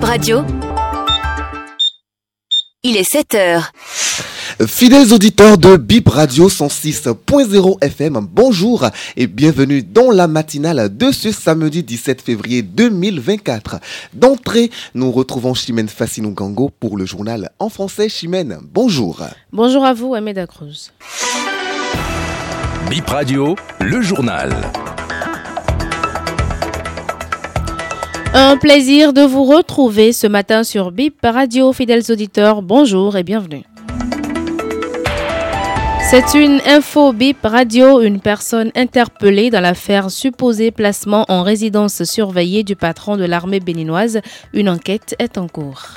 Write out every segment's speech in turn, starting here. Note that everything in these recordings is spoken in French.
Bip Radio. Il est 7 heures. Fidèles auditeurs de Bip Radio 106.0 FM, bonjour et bienvenue dans la matinale de ce samedi 17 février 2024. D'entrée, nous retrouvons Chimène Fassinou Gango pour le journal en français. Chimène, bonjour. Bonjour à vous, Ahmed Cruz. Bip Radio, le journal. Un plaisir de vous retrouver ce matin sur Bip Radio. Fidèles auditeurs, bonjour et bienvenue. C'est une info BIP radio, une personne interpellée dans l'affaire supposé placement en résidence surveillée du patron de l'armée béninoise. Une enquête est en cours.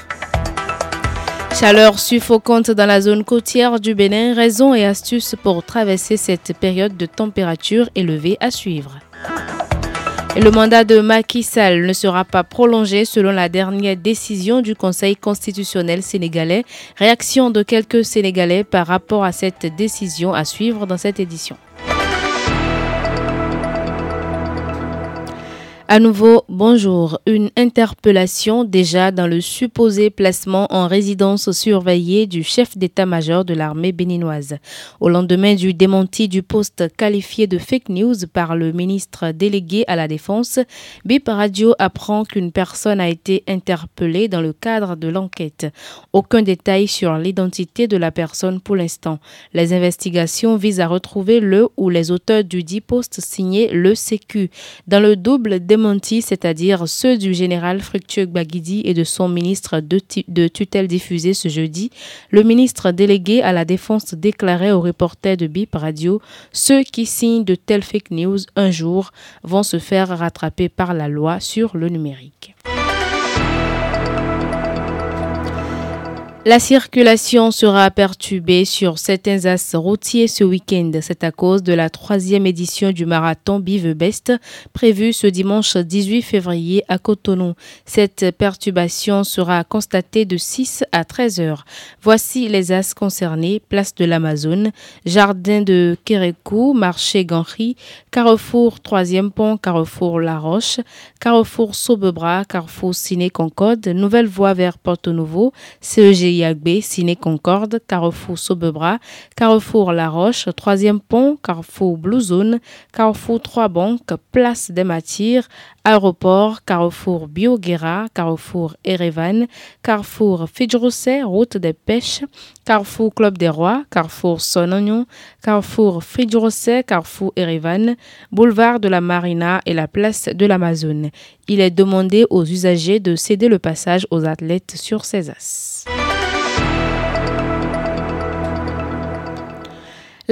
Chaleur suffocante dans la zone côtière du Bénin, raisons et astuces pour traverser cette période de température élevée à suivre le mandat de Macky Sall ne sera pas prolongé selon la dernière décision du Conseil constitutionnel sénégalais. Réaction de quelques Sénégalais par rapport à cette décision à suivre dans cette édition. À nouveau, bonjour. Une interpellation déjà dans le supposé placement en résidence surveillée du chef d'état-major de l'armée béninoise. Au lendemain du démenti du poste qualifié de fake news par le ministre délégué à la Défense, BIP Radio apprend qu'une personne a été interpellée dans le cadre de l'enquête. Aucun détail sur l'identité de la personne pour l'instant. Les investigations visent à retrouver le ou les auteurs du dit poste signé le CQ. Dans le double démenti, c'est-à-dire ceux du général Fructueux Gbagidi et de son ministre de, de, tutelle diffusé ce jeudi, le ministre délégué à la défense déclarait aux reporters de BIP Radio ceux qui signent de telles fake news un jour vont se faire rattraper par la loi sur le numérique. La circulation sera perturbée sur certains axes routiers ce week-end. C'est à cause de la troisième édition du marathon Bive Best prévu ce dimanche 18 février à Cotonou. Cette perturbation sera constatée de 6 à 13 heures. Voici les axes concernés. Place de l'Amazone, Jardin de Kérékou, Marché Ganri, Carrefour Troisième Pont, Carrefour La Roche, Carrefour Saubebras, Carrefour Ciné Concorde, Nouvelle Voie vers Porto Nouveau, CEG Yagbe, Ciné Concorde, Carrefour Saubebras, Carrefour La Roche, Troisième Pont, Carrefour Blue Zone, Carrefour Trois Banques, Place des Matières, Aéroport, Carrefour Bioguera, Carrefour Erevan, Carrefour Fidjrosset, Route des Pêches, Carrefour Club des Rois, Carrefour Sonognon, Carrefour Fidjrosset, Carrefour Erevan, Boulevard de la Marina et la Place de l'Amazone. Il est demandé aux usagers de céder le passage aux athlètes sur ces as.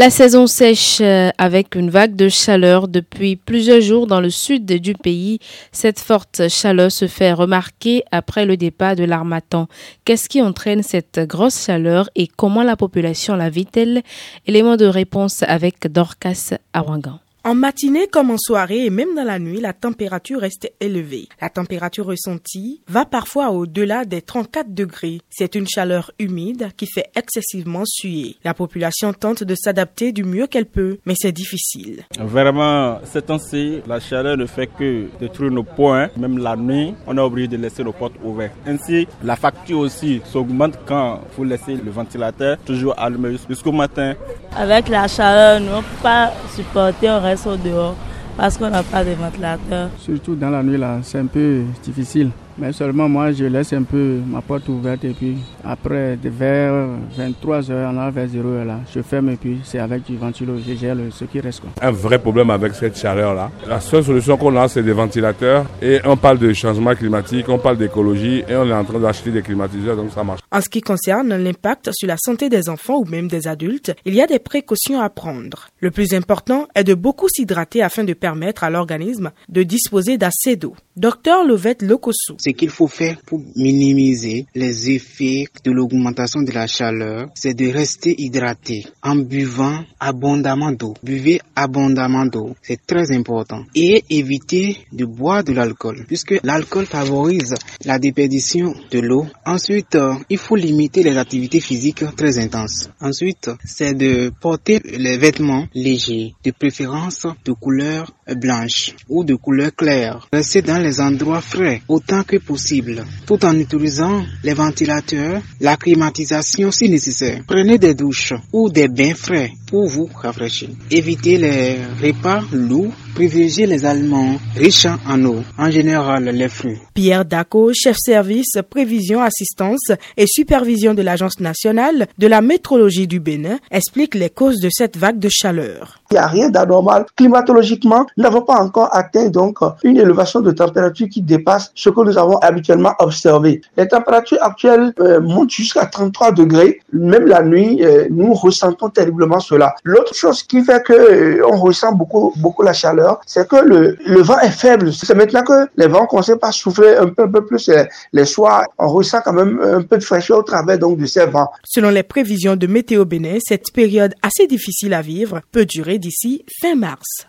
La saison sèche euh, avec une vague de chaleur depuis plusieurs jours dans le sud du pays. Cette forte chaleur se fait remarquer après le départ de l'armatan. Qu'est-ce qui entraîne cette grosse chaleur et comment la population la vit-elle? Élément de réponse avec Dorcas Awangan. En matinée comme en soirée et même dans la nuit, la température reste élevée. La température ressentie va parfois au-delà des 34 degrés. C'est une chaleur humide qui fait excessivement suer. La population tente de s'adapter du mieux qu'elle peut, mais c'est difficile. Vraiment, cette temps-ci, la chaleur ne fait que détruire nos points. Même la nuit, on est obligé de laisser nos portes ouvertes. Ainsi, la facture aussi s'augmente quand vous laissez le ventilateur toujours allumé jusqu'au matin. Avec la chaleur, nous ne pouvons pas supporter un reste au dehors parce qu'on n'a pas de ventilateur. Surtout dans la nuit, c'est un peu difficile. Mais seulement moi, je laisse un peu ma porte ouverte et puis après, vers 23 h on a vers 0 h là, je ferme et puis c'est avec du ventilo, je gère ce qui reste. Quoi. Un vrai problème avec cette chaleur-là. La seule solution qu'on a, c'est des ventilateurs et on parle de changement climatique, on parle d'écologie et on est en train d'acheter des climatiseurs, donc ça marche. En ce qui concerne l'impact sur la santé des enfants ou même des adultes, il y a des précautions à prendre. Le plus important est de beaucoup s'hydrater afin de permettre à l'organisme de disposer d'assez d'eau. Docteur Lovette Lokosu. Ce qu'il faut faire pour minimiser les effets de l'augmentation de la chaleur, c'est de rester hydraté en buvant abondamment d'eau. Buvez abondamment d'eau, c'est très important. Et éviter de boire de l'alcool, puisque l'alcool favorise la déperdition de l'eau. Ensuite, euh, il faut limiter les activités physiques très intenses. Ensuite, c'est de porter les vêtements légers, de préférence de couleur blanche ou de couleur claire. Rester dans les endroits frais autant que possible, tout en utilisant les ventilateurs, la climatisation si nécessaire. Prenez des douches ou des bains frais pour vous rafraîchir. Évitez les repas lourds privilégier les aliments riches en eau, en général les fruits. Pierre Daco, chef service prévision, assistance et supervision de l'Agence nationale de la métrologie du Bénin, explique les causes de cette vague de chaleur. Il n'y a rien d'anormal. Climatologiquement, nous n'avons pas encore atteint donc une élévation de température qui dépasse ce que nous avons habituellement observé. Les températures actuelles euh, montent jusqu'à 33 degrés. Même la nuit, euh, nous ressentons terriblement cela. L'autre chose qui fait que euh, on ressent beaucoup, beaucoup la chaleur, c'est que le, vent est faible. C'est maintenant que les vents commencent à souffler un peu, un peu plus les, soirs. On ressent quand même un peu de fraîcheur au travers donc de ces vents. Selon les prévisions de Météo Bénin, cette période assez difficile à vivre peut durer d'ici fin mars.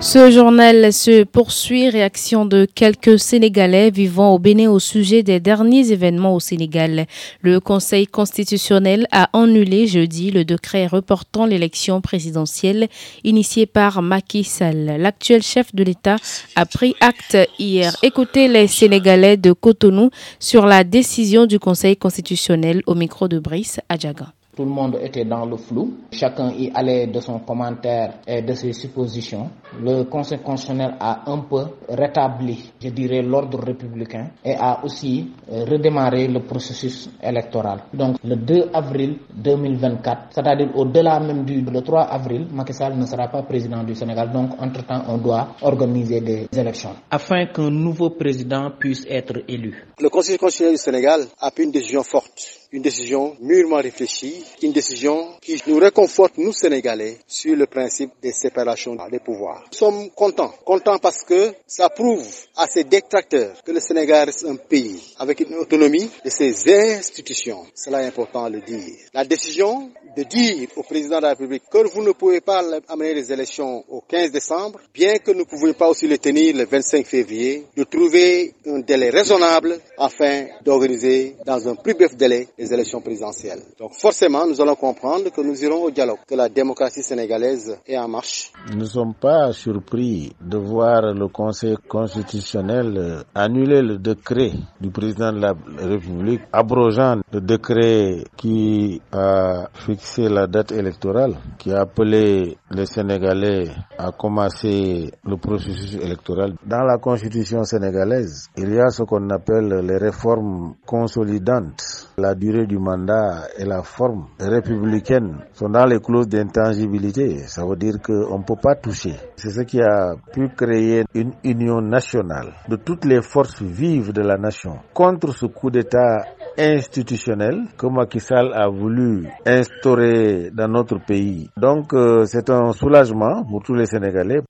Ce journal se poursuit. Réaction de quelques Sénégalais vivant au Bénin au sujet des derniers événements au Sénégal. Le Conseil constitutionnel a annulé jeudi le décret reportant l'élection présidentielle initiée par Macky Sall. L'actuel chef de l'État a pris acte hier. Écoutez les Sénégalais de Cotonou sur la décision du Conseil constitutionnel au micro de Brice Adjagan. Tout le monde était dans le flou. Chacun y allait de son commentaire et de ses suppositions. Le Conseil constitutionnel a un peu rétabli, je dirais, l'ordre républicain et a aussi euh, redémarré le processus électoral. Donc, le 2 avril 2024, c'est-à-dire au-delà même du le 3 avril, Macky Sall ne sera pas président du Sénégal. Donc, entre-temps, on doit organiser des élections afin qu'un nouveau président puisse être élu. Le Conseil constitutionnel du Sénégal a pris une décision forte une décision mûrement réfléchie, une décision qui nous réconforte, nous Sénégalais, sur le principe des séparations des pouvoirs. Nous sommes contents, contents parce que ça prouve à ces détracteurs que le Sénégal reste un pays avec une autonomie de ses institutions. Cela est important à le dire. La décision de dire au président de la République que vous ne pouvez pas amener les élections au 15 décembre, bien que nous ne pouvions pas aussi les tenir le 25 février, de trouver un délai raisonnable afin d'organiser dans un plus bref délai les élections présidentielles. Donc forcément, nous allons comprendre que nous irons au dialogue, que la démocratie sénégalaise est en marche. Nous ne sommes pas surpris de voir le Conseil constitutionnel annuler le décret du président de la République abrogeant le décret qui a fixé la date électorale, qui a appelé les Sénégalais à commencer le processus électoral. Dans la constitution sénégalaise, il y a ce qu'on appelle les réformes consolidantes la durée du mandat et la forme républicaine sont dans les clauses d'intangibilité. Ça veut dire qu'on ne peut pas toucher. C'est ce qui a pu créer une union nationale de toutes les forces vives de la nation contre ce coup d'État institutionnel que Macky Sall a voulu instaurer dans notre pays. Donc euh, c'est un soulagement pour tous les Sénégalais.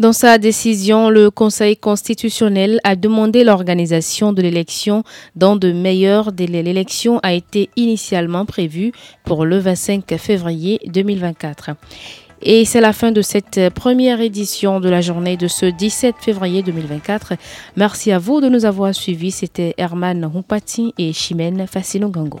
Dans sa décision, le Conseil constitutionnel a demandé l'organisation de l'élection dans de meilleurs délais. L'élection a été initialement prévue pour le 25 février 2024. Et c'est la fin de cette première édition de la journée de ce 17 février 2024. Merci à vous de nous avoir suivis. C'était Herman Humpati et Chimène Fassino Gango.